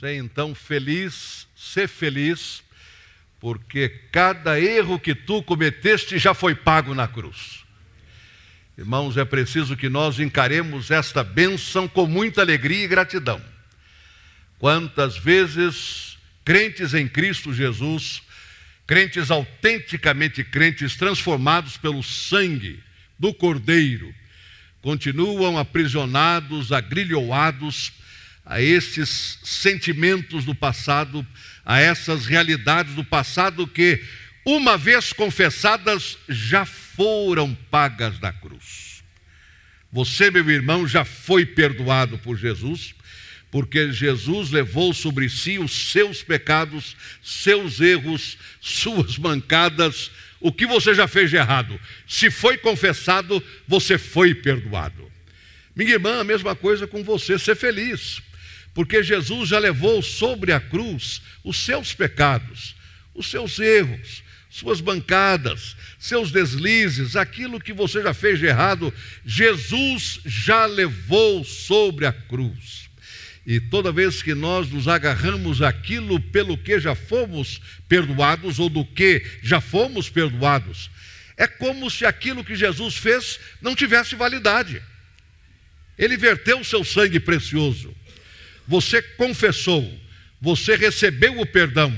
Você então feliz, ser feliz, porque cada erro que tu cometeste já foi pago na cruz. Irmãos, é preciso que nós encaremos esta bênção com muita alegria e gratidão. Quantas vezes crentes em Cristo Jesus, crentes autenticamente crentes, transformados pelo sangue do Cordeiro, continuam aprisionados, agrilhoados a esses sentimentos do passado, a essas realidades do passado que, uma vez confessadas, já foram pagas na cruz. Você, meu irmão, já foi perdoado por Jesus, porque Jesus levou sobre si os seus pecados, seus erros, suas mancadas, o que você já fez de errado. Se foi confessado, você foi perdoado. Minha irmã, a mesma coisa com você, ser feliz, porque Jesus já levou sobre a cruz os seus pecados, os seus erros, suas bancadas, seus deslizes, aquilo que você já fez de errado, Jesus já levou sobre a cruz. E toda vez que nós nos agarramos aquilo pelo que já fomos perdoados ou do que já fomos perdoados, é como se aquilo que Jesus fez não tivesse validade. Ele verteu o seu sangue precioso. Você confessou, você recebeu o perdão.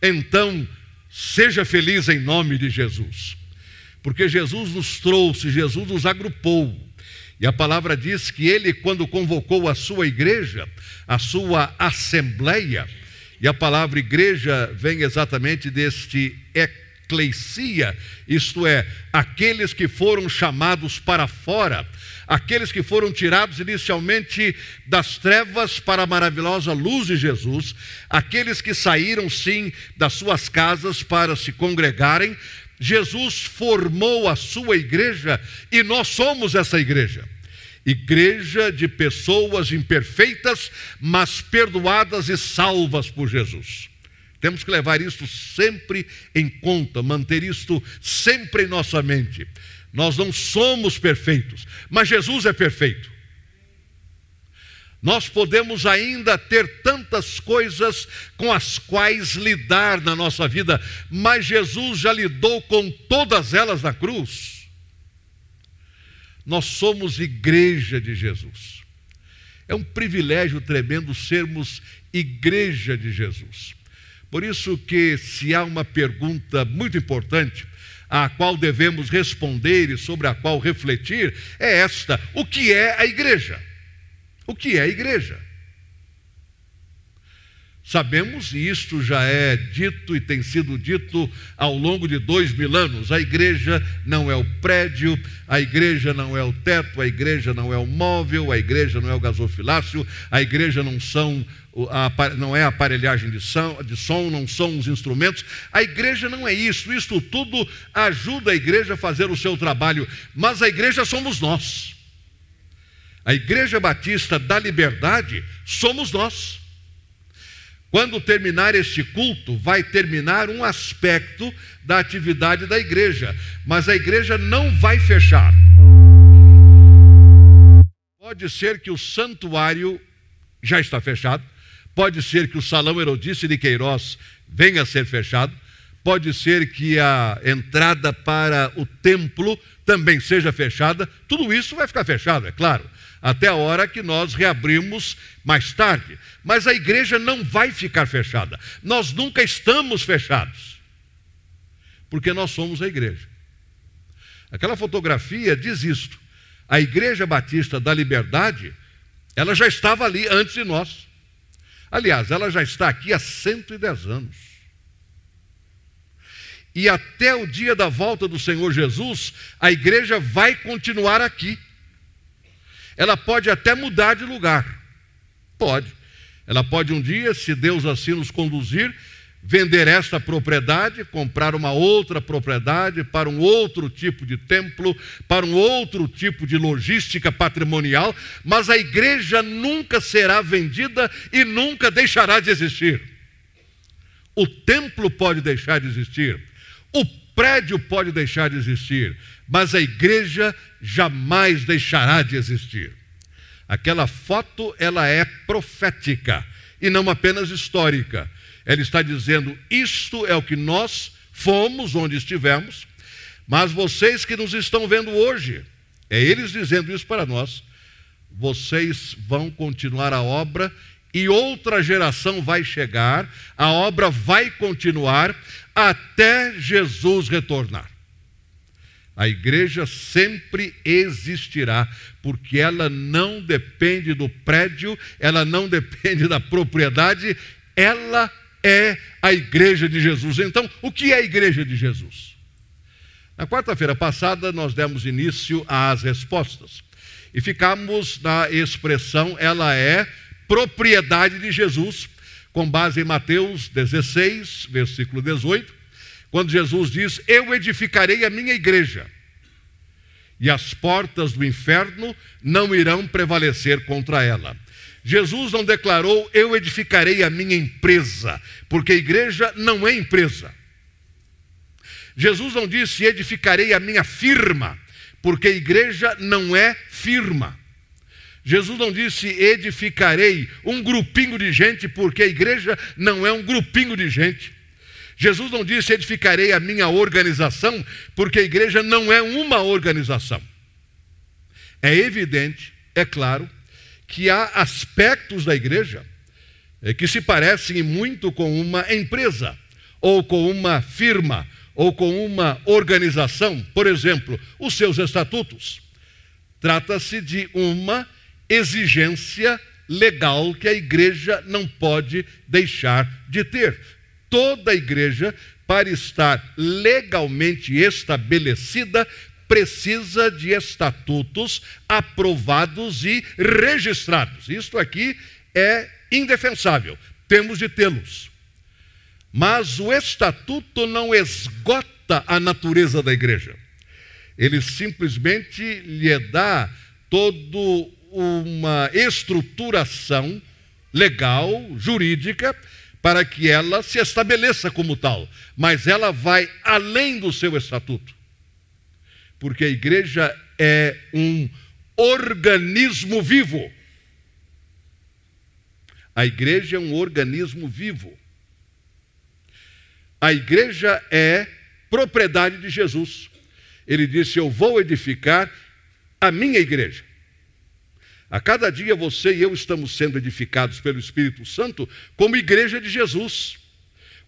Então, seja feliz em nome de Jesus. Porque Jesus nos trouxe, Jesus nos agrupou. E a palavra diz que ele, quando convocou a sua igreja, a sua assembleia, e a palavra igreja vem exatamente deste eclesia, isto é, aqueles que foram chamados para fora, aqueles que foram tirados inicialmente das trevas para a maravilhosa luz de Jesus, aqueles que saíram sim das suas casas para se congregarem, Jesus formou a sua igreja e nós somos essa igreja. Igreja de pessoas imperfeitas, mas perdoadas e salvas por Jesus. Temos que levar isso sempre em conta, manter isto sempre em nossa mente. Nós não somos perfeitos, mas Jesus é perfeito. Nós podemos ainda ter tantas coisas com as quais lidar na nossa vida, mas Jesus já lidou com todas elas na cruz. Nós somos igreja de Jesus. É um privilégio tremendo sermos igreja de Jesus. Por isso que se há uma pergunta muito importante a qual devemos responder e sobre a qual refletir é esta: o que é a igreja? O que é a igreja? Sabemos, e isto já é dito e tem sido dito ao longo de dois mil anos: a igreja não é o prédio, a igreja não é o teto, a igreja não é o móvel, a igreja não é o gasofilácio, a igreja não, são, não é a aparelhagem de som, de som, não são os instrumentos. A igreja não é isso, isto tudo ajuda a igreja a fazer o seu trabalho, mas a igreja somos nós. A Igreja Batista da Liberdade somos nós. Quando terminar este culto, vai terminar um aspecto da atividade da igreja, mas a igreja não vai fechar. Pode ser que o santuário já está fechado, pode ser que o salão Herodice de Queiroz venha a ser fechado, pode ser que a entrada para o templo também seja fechada, tudo isso vai ficar fechado, é claro até a hora que nós reabrimos mais tarde. Mas a igreja não vai ficar fechada. Nós nunca estamos fechados, porque nós somos a igreja. Aquela fotografia diz isto. A Igreja Batista da Liberdade, ela já estava ali antes de nós. Aliás, ela já está aqui há 110 anos. E até o dia da volta do Senhor Jesus, a igreja vai continuar aqui. Ela pode até mudar de lugar. Pode. Ela pode um dia, se Deus assim nos conduzir, vender esta propriedade, comprar uma outra propriedade para um outro tipo de templo, para um outro tipo de logística patrimonial, mas a igreja nunca será vendida e nunca deixará de existir. O templo pode deixar de existir, o prédio pode deixar de existir, mas a igreja jamais deixará de existir. Aquela foto, ela é profética. e não apenas histórica. Ela está dizendo: isto é o que nós fomos onde estivemos, mas vocês que nos estão vendo hoje, é eles dizendo isso para nós, vocês vão continuar a obra e outra geração vai chegar, a obra vai continuar até Jesus retornar. A igreja sempre existirá, porque ela não depende do prédio, ela não depende da propriedade, ela é a igreja de Jesus. Então, o que é a igreja de Jesus? Na quarta-feira passada, nós demos início às respostas e ficamos na expressão, ela é propriedade de Jesus, com base em Mateus 16, versículo 18, quando Jesus diz: Eu edificarei a minha igreja, e as portas do inferno não irão prevalecer contra ela. Jesus não declarou: Eu edificarei a minha empresa, porque a igreja não é empresa. Jesus não disse: Edificarei a minha firma, porque a igreja não é firma. Jesus não disse edificarei um grupinho de gente, porque a igreja não é um grupinho de gente. Jesus não disse edificarei a minha organização, porque a igreja não é uma organização. É evidente, é claro, que há aspectos da igreja eh, que se parecem muito com uma empresa, ou com uma firma, ou com uma organização. Por exemplo, os seus estatutos. Trata-se de uma exigência legal que a igreja não pode deixar de ter. Toda a igreja, para estar legalmente estabelecida, precisa de estatutos aprovados e registrados. Isto aqui é indefensável, temos de tê-los. Mas o estatuto não esgota a natureza da igreja. Ele simplesmente lhe dá todo uma estruturação legal, jurídica, para que ela se estabeleça como tal, mas ela vai além do seu estatuto. Porque a igreja é um organismo vivo. A igreja é um organismo vivo. A igreja é propriedade de Jesus. Ele disse: Eu vou edificar a minha igreja. A cada dia você e eu estamos sendo edificados pelo Espírito Santo como igreja de Jesus,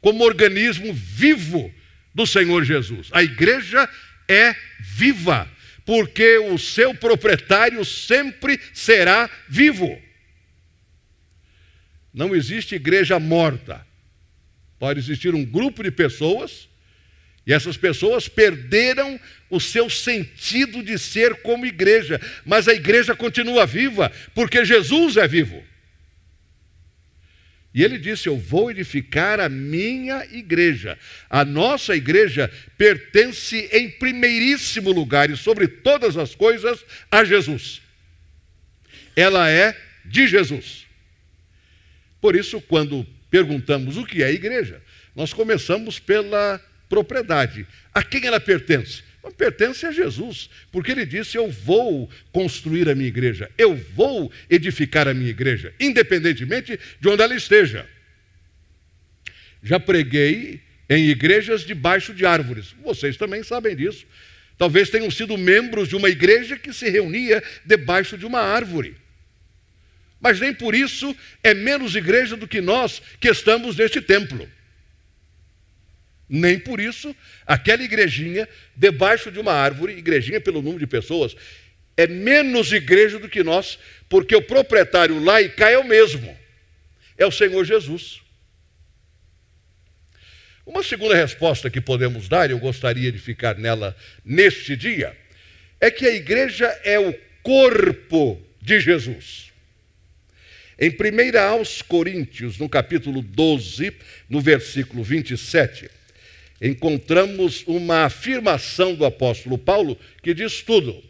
como organismo vivo do Senhor Jesus. A igreja é viva, porque o seu proprietário sempre será vivo. Não existe igreja morta. Pode existir um grupo de pessoas e essas pessoas perderam o seu sentido de ser como igreja, mas a igreja continua viva, porque Jesus é vivo. E ele disse: Eu vou edificar a minha igreja. A nossa igreja pertence em primeiríssimo lugar e sobre todas as coisas a Jesus. Ela é de Jesus. Por isso, quando perguntamos o que é igreja, nós começamos pela propriedade. A quem ela pertence? Pertence a Jesus, porque ele disse: Eu vou construir a minha igreja, eu vou edificar a minha igreja, independentemente de onde ela esteja. Já preguei em igrejas debaixo de árvores, vocês também sabem disso. Talvez tenham sido membros de uma igreja que se reunia debaixo de uma árvore. Mas nem por isso é menos igreja do que nós que estamos neste templo. Nem por isso, aquela igrejinha, debaixo de uma árvore, igrejinha pelo número de pessoas, é menos igreja do que nós, porque o proprietário lá e cá é o mesmo, é o Senhor Jesus. Uma segunda resposta que podemos dar, e eu gostaria de ficar nela neste dia, é que a igreja é o corpo de Jesus. Em 1 aos Coríntios, no capítulo 12, no versículo 27, encontramos uma afirmação do apóstolo Paulo que diz tudo.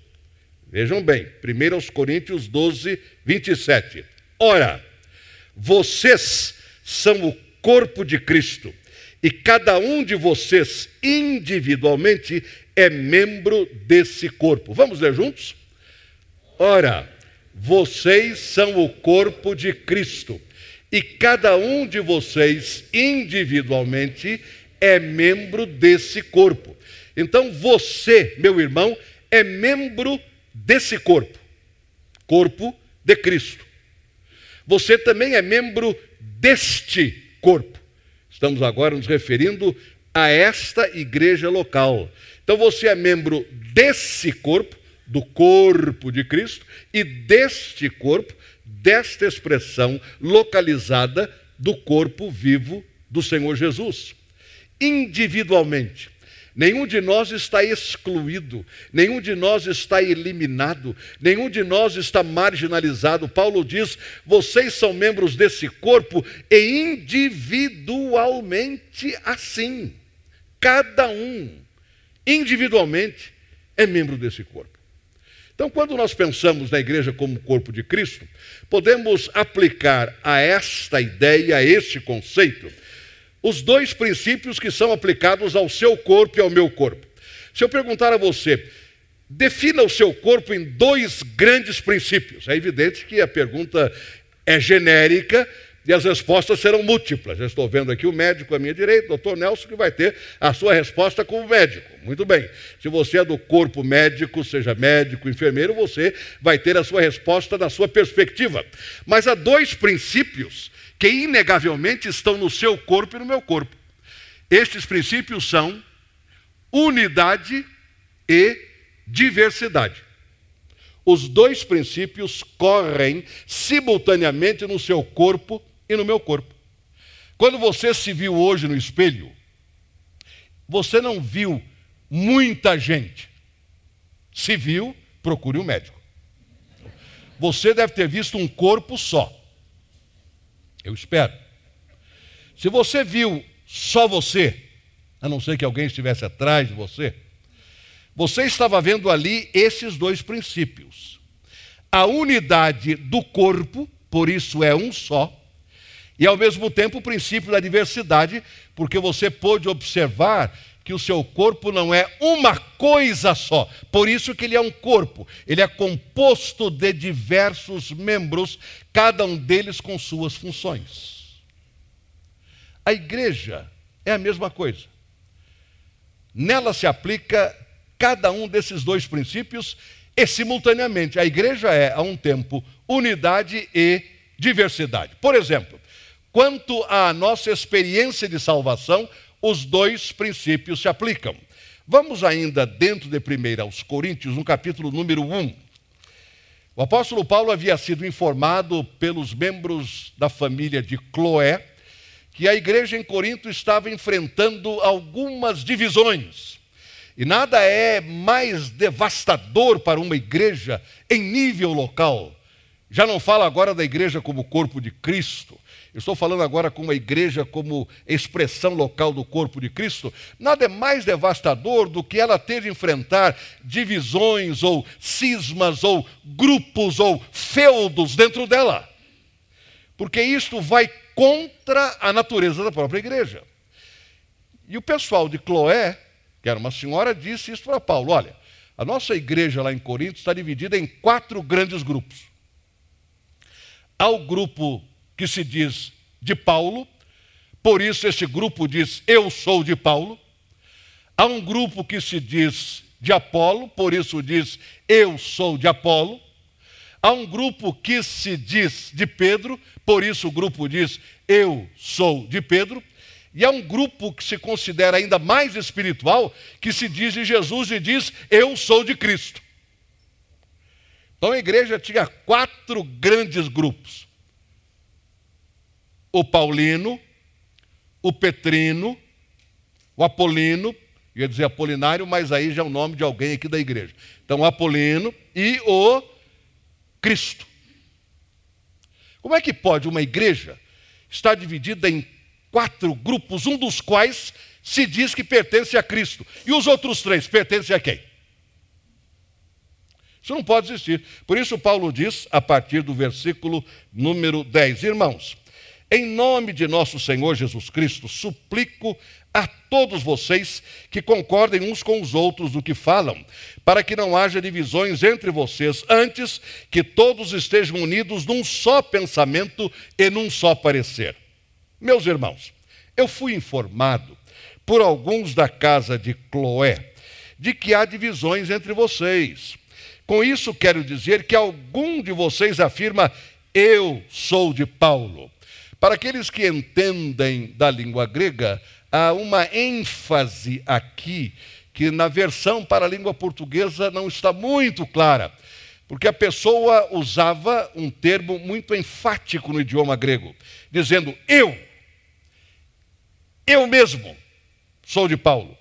Vejam bem, 1 Coríntios 12, 27. Ora, vocês são o corpo de Cristo, e cada um de vocês individualmente é membro desse corpo. Vamos ler juntos? Ora, vocês são o corpo de Cristo E cada um de vocês, individualmente, é membro desse corpo. Então você, meu irmão, é membro desse corpo, corpo de Cristo. Você também é membro deste corpo. Estamos agora nos referindo a esta igreja local. Então você é membro desse corpo, do corpo de Cristo, e deste corpo, desta expressão localizada do corpo vivo do Senhor Jesus. Individualmente, Nenhum de nós está excluído, nenhum de nós está eliminado, nenhum de nós está marginalizado. Paulo diz: vocês são membros desse corpo e individualmente assim. Cada um, individualmente, é membro desse corpo. Então, quando nós pensamos na igreja como corpo de Cristo, podemos aplicar a esta ideia, a este conceito, os dois princípios que são aplicados ao seu corpo e ao meu corpo. Se eu perguntar a você, defina o seu corpo em dois grandes princípios. É evidente que a pergunta é genérica e as respostas serão múltiplas. Já estou vendo aqui o médico à minha direita, doutor Nelson, que vai ter a sua resposta como médico. Muito bem. Se você é do corpo médico, seja médico, enfermeiro, você vai ter a sua resposta na sua perspectiva. Mas há dois princípios que inegavelmente estão no seu corpo e no meu corpo. Estes princípios são unidade e diversidade. Os dois princípios correm simultaneamente no seu corpo e no meu corpo. Quando você se viu hoje no espelho, você não viu muita gente. Se viu, procure um médico. Você deve ter visto um corpo só. Eu espero. Se você viu só você, a não ser que alguém estivesse atrás de você, você estava vendo ali esses dois princípios. A unidade do corpo, por isso é um só, e ao mesmo tempo o princípio da diversidade, porque você pôde observar que o seu corpo não é uma coisa só. Por isso que ele é um corpo. Ele é composto de diversos membros, cada um deles com suas funções. A igreja é a mesma coisa. Nela se aplica cada um desses dois princípios e simultaneamente a igreja é a um tempo unidade e diversidade. Por exemplo, quanto à nossa experiência de salvação, os dois princípios se aplicam. Vamos ainda dentro de 1 aos Coríntios, no capítulo número 1. O apóstolo Paulo havia sido informado pelos membros da família de Cloé que a igreja em Corinto estava enfrentando algumas divisões. E nada é mais devastador para uma igreja em nível local. Já não falo agora da igreja como corpo de Cristo, estou falando agora com uma igreja como expressão local do corpo de Cristo. Nada é mais devastador do que ela ter de enfrentar divisões ou cismas ou grupos ou feudos dentro dela. Porque isto vai contra a natureza da própria igreja. E o pessoal de Cloé, que era uma senhora, disse isso para Paulo: olha, a nossa igreja lá em Corinto está dividida em quatro grandes grupos. Há o grupo que se diz de Paulo, por isso esse grupo diz eu sou de Paulo. Há um grupo que se diz de Apolo, por isso diz eu sou de Apolo. Há um grupo que se diz de Pedro, por isso o grupo diz eu sou de Pedro. E há um grupo que se considera ainda mais espiritual, que se diz de Jesus e diz eu sou de Cristo. Então a igreja tinha quatro grandes grupos o Paulino, o Petrino, o Apolino, ia dizer Apolinário, mas aí já é o nome de alguém aqui da igreja. Então, o Apolino e o Cristo. Como é que pode uma igreja estar dividida em quatro grupos, um dos quais se diz que pertence a Cristo, e os outros três pertencem a quem? Isso não pode existir. Por isso, Paulo diz, a partir do versículo número 10, irmãos. Em nome de nosso Senhor Jesus Cristo, suplico a todos vocês que concordem uns com os outros do que falam, para que não haja divisões entre vocês, antes que todos estejam unidos num só pensamento e num só parecer. Meus irmãos, eu fui informado por alguns da casa de Cloé de que há divisões entre vocês. Com isso, quero dizer que algum de vocês afirma: Eu sou de Paulo. Para aqueles que entendem da língua grega, há uma ênfase aqui que na versão para a língua portuguesa não está muito clara, porque a pessoa usava um termo muito enfático no idioma grego, dizendo: Eu, eu mesmo sou de Paulo.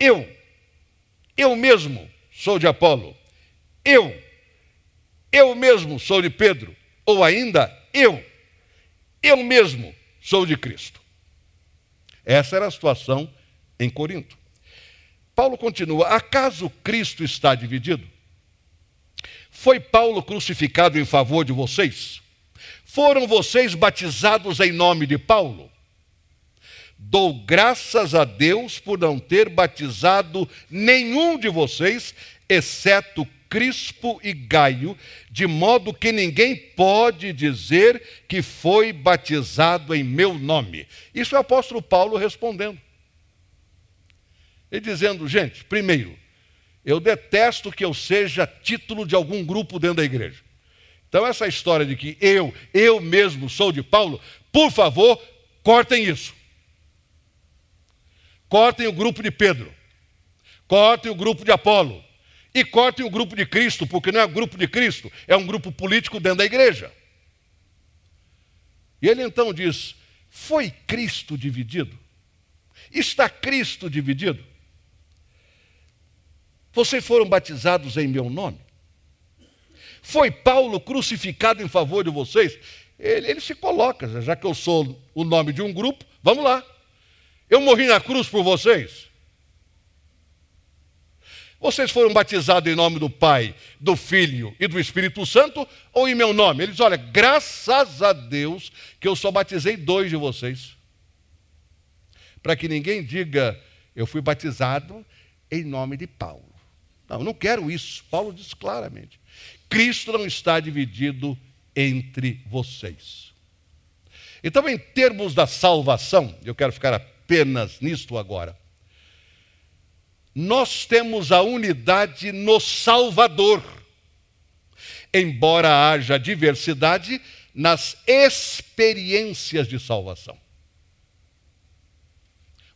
Eu, eu mesmo sou de Apolo. Eu, eu mesmo sou de Pedro. Ou ainda, eu, eu mesmo sou de Cristo. Essa era a situação em Corinto. Paulo continua: acaso Cristo está dividido? Foi Paulo crucificado em favor de vocês? Foram vocês batizados em nome de Paulo? Dou graças a Deus por não ter batizado nenhum de vocês, exceto Crispo e Gaio, de modo que ninguém pode dizer que foi batizado em meu nome. Isso é o apóstolo Paulo respondendo. Ele dizendo, gente, primeiro, eu detesto que eu seja título de algum grupo dentro da igreja. Então, essa história de que eu, eu mesmo sou de Paulo, por favor, cortem isso. Cortem o grupo de Pedro. Cortem o grupo de Apolo. E cortem o grupo de Cristo, porque não é grupo de Cristo, é um grupo político dentro da igreja. E ele então diz: Foi Cristo dividido? Está Cristo dividido? Vocês foram batizados em meu nome? Foi Paulo crucificado em favor de vocês? Ele, ele se coloca, já que eu sou o nome de um grupo, vamos lá. Eu morri na cruz por vocês. Vocês foram batizados em nome do Pai, do Filho e do Espírito Santo ou em meu nome? Eles, olha, graças a Deus que eu só batizei dois de vocês. Para que ninguém diga, eu fui batizado em nome de Paulo. Não, não quero isso. Paulo diz claramente: Cristo não está dividido entre vocês. Então, em termos da salvação, eu quero ficar apenas nisto agora. Nós temos a unidade no Salvador, embora haja diversidade nas experiências de salvação.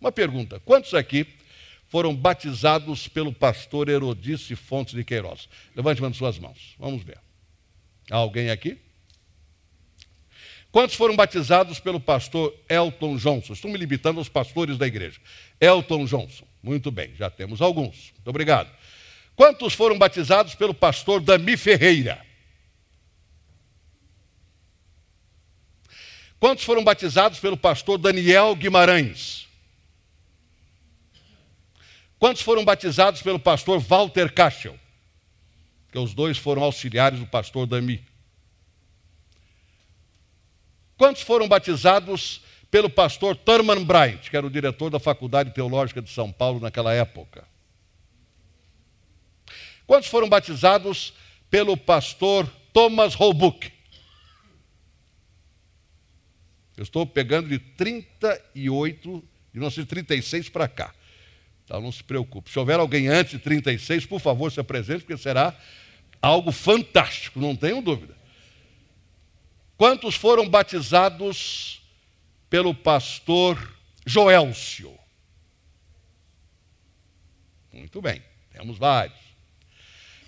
Uma pergunta: quantos aqui foram batizados pelo pastor Herodice Fontes de Queiroz? Levante uma de suas mãos, vamos ver. Há alguém aqui? Quantos foram batizados pelo pastor Elton Johnson? Estou me limitando aos pastores da igreja. Elton Johnson. Muito bem, já temos alguns. Muito obrigado. Quantos foram batizados pelo pastor Dami Ferreira? Quantos foram batizados pelo pastor Daniel Guimarães? Quantos foram batizados pelo pastor Walter Cachel? Que os dois foram auxiliares do pastor Dami. Quantos foram batizados pelo pastor Thurman Bryant, que era o diretor da Faculdade Teológica de São Paulo naquela época? Quantos foram batizados pelo pastor Thomas Holbrook? Eu estou pegando de 38, de 1936 para cá. Então não se preocupe. Se houver alguém antes de 36, por favor, se apresente, porque será algo fantástico, não tenho dúvida. Quantos foram batizados pelo pastor Joelcio? Muito bem, temos vários.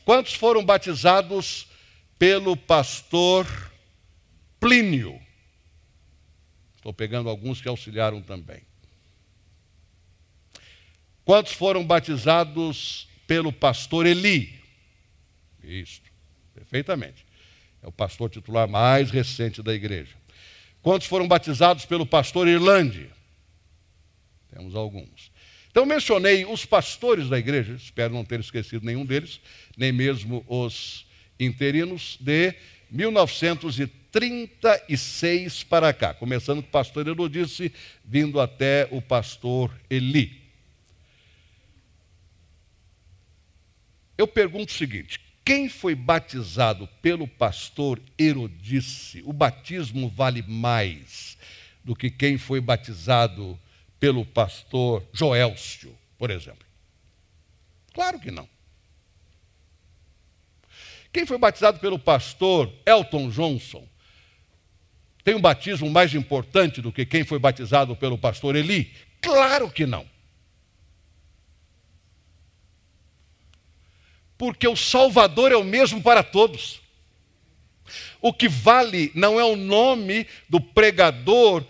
Quantos foram batizados pelo pastor Plínio? Estou pegando alguns que auxiliaram também. Quantos foram batizados pelo pastor Eli? Isso, perfeitamente. É o pastor titular mais recente da igreja. Quantos foram batizados pelo pastor Irlande? Temos alguns. Então, mencionei os pastores da igreja, espero não ter esquecido nenhum deles, nem mesmo os interinos, de 1936 para cá, começando com o pastor Erodice, vindo até o pastor Eli. Eu pergunto o seguinte: quem foi batizado pelo pastor Erodice, o batismo vale mais do que quem foi batizado pelo pastor Joelcio, por exemplo? Claro que não. Quem foi batizado pelo pastor Elton Johnson tem um batismo mais importante do que quem foi batizado pelo pastor Eli? Claro que não. Porque o Salvador é o mesmo para todos. O que vale não é o nome do pregador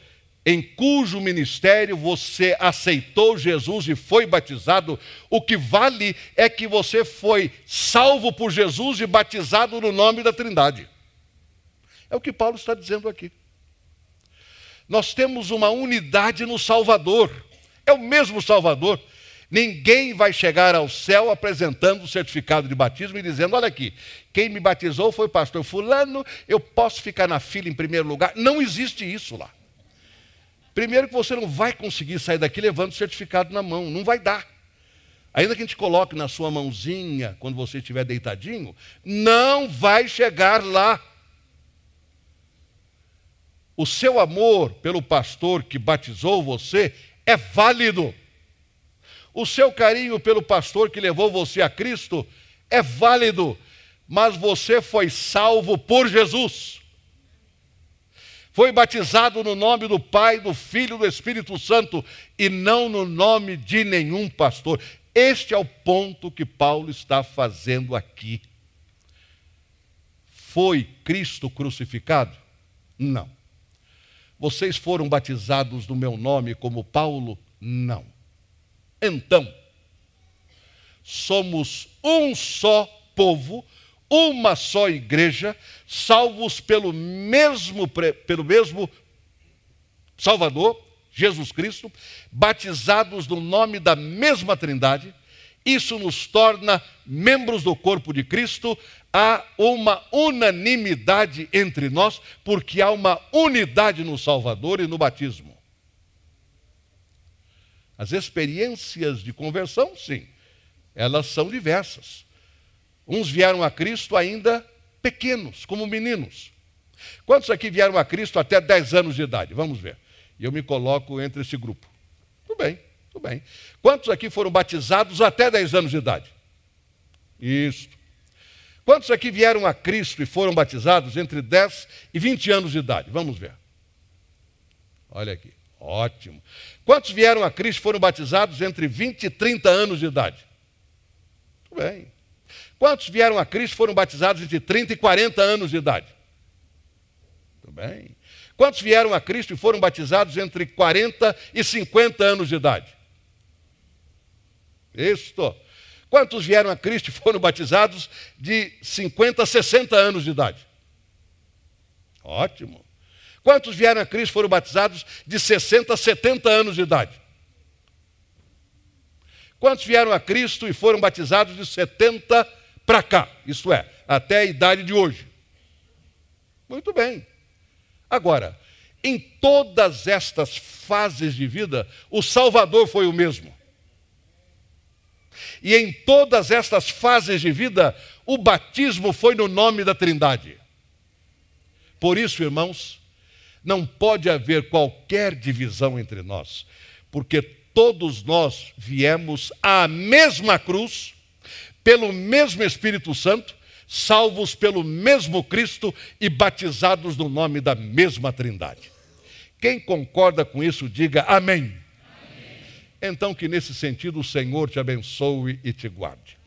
em cujo ministério você aceitou Jesus e foi batizado, o que vale é que você foi salvo por Jesus e batizado no nome da Trindade. É o que Paulo está dizendo aqui. Nós temos uma unidade no Salvador, é o mesmo Salvador. Ninguém vai chegar ao céu apresentando o certificado de batismo e dizendo: Olha aqui, quem me batizou foi o pastor Fulano, eu posso ficar na fila em primeiro lugar. Não existe isso lá. Primeiro que você não vai conseguir sair daqui levando o certificado na mão, não vai dar. Ainda que a gente coloque na sua mãozinha quando você estiver deitadinho, não vai chegar lá. O seu amor pelo pastor que batizou você é válido. O seu carinho pelo pastor que levou você a Cristo é válido, mas você foi salvo por Jesus foi batizado no nome do Pai, do Filho e do Espírito Santo e não no nome de nenhum pastor. Este é o ponto que Paulo está fazendo aqui. Foi Cristo crucificado? Não. Vocês foram batizados no meu nome como Paulo? Não. Então, somos um só povo, uma só igreja, salvos pelo mesmo, pelo mesmo Salvador, Jesus Cristo, batizados no nome da mesma Trindade, isso nos torna membros do corpo de Cristo, há uma unanimidade entre nós, porque há uma unidade no Salvador e no batismo. As experiências de conversão, sim, elas são diversas. Uns vieram a Cristo ainda pequenos, como meninos. Quantos aqui vieram a Cristo até 10 anos de idade? Vamos ver. E eu me coloco entre esse grupo. Tudo bem, tudo bem. Quantos aqui foram batizados até 10 anos de idade? Isso. Quantos aqui vieram a Cristo e foram batizados entre 10 e 20 anos de idade? Vamos ver. Olha aqui. Ótimo. Quantos vieram a Cristo foram batizados entre 20 e 30 anos de idade? Tudo bem. Quantos vieram a Cristo foram batizados entre 30 e 40 anos de idade? Tudo bem. Quantos vieram a Cristo e foram batizados entre 40 e 50 anos de idade? Isto. Quantos vieram a Cristo e foram batizados de 50 a 60 anos de idade? Ótimo. Quantos vieram a Cristo foram batizados de 60 a 70 anos de idade? Quantos vieram a Cristo e foram batizados de 70 a para cá, isto é, até a idade de hoje. Muito bem. Agora, em todas estas fases de vida, o Salvador foi o mesmo. E em todas estas fases de vida, o batismo foi no nome da Trindade. Por isso, irmãos, não pode haver qualquer divisão entre nós, porque todos nós viemos à mesma cruz pelo mesmo Espírito Santo, salvos pelo mesmo Cristo e batizados no nome da mesma Trindade. Quem concorda com isso, diga amém. amém. Então, que nesse sentido o Senhor te abençoe e te guarde.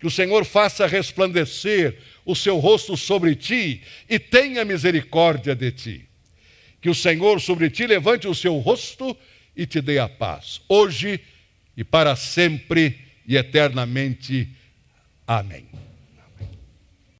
Que o Senhor faça resplandecer o seu rosto sobre ti e tenha misericórdia de ti. Que o Senhor sobre ti levante o seu rosto e te dê a paz, hoje e para sempre e eternamente. Amém.